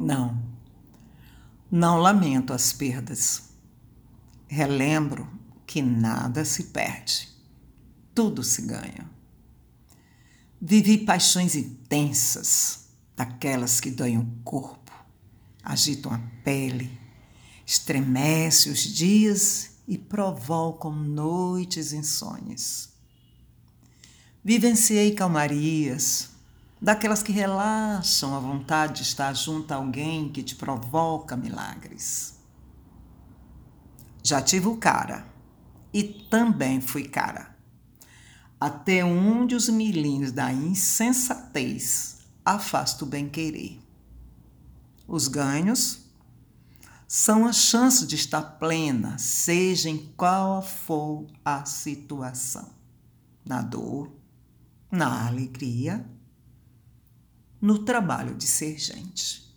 Não, não lamento as perdas. Relembro que nada se perde, tudo se ganha. Vivi paixões intensas, daquelas que doem o corpo, agitam a pele, estremecem os dias e provocam noites insônias. Vivenciei calmarias, daquelas que relaxam a vontade de estar junto a alguém que te provoca milagres. Já tive o cara e também fui cara, até onde os milhinhos da insensatez afasta o bem-querer. Os ganhos são a chance de estar plena, seja em qual for a situação, na dor, na alegria no trabalho de ser gente.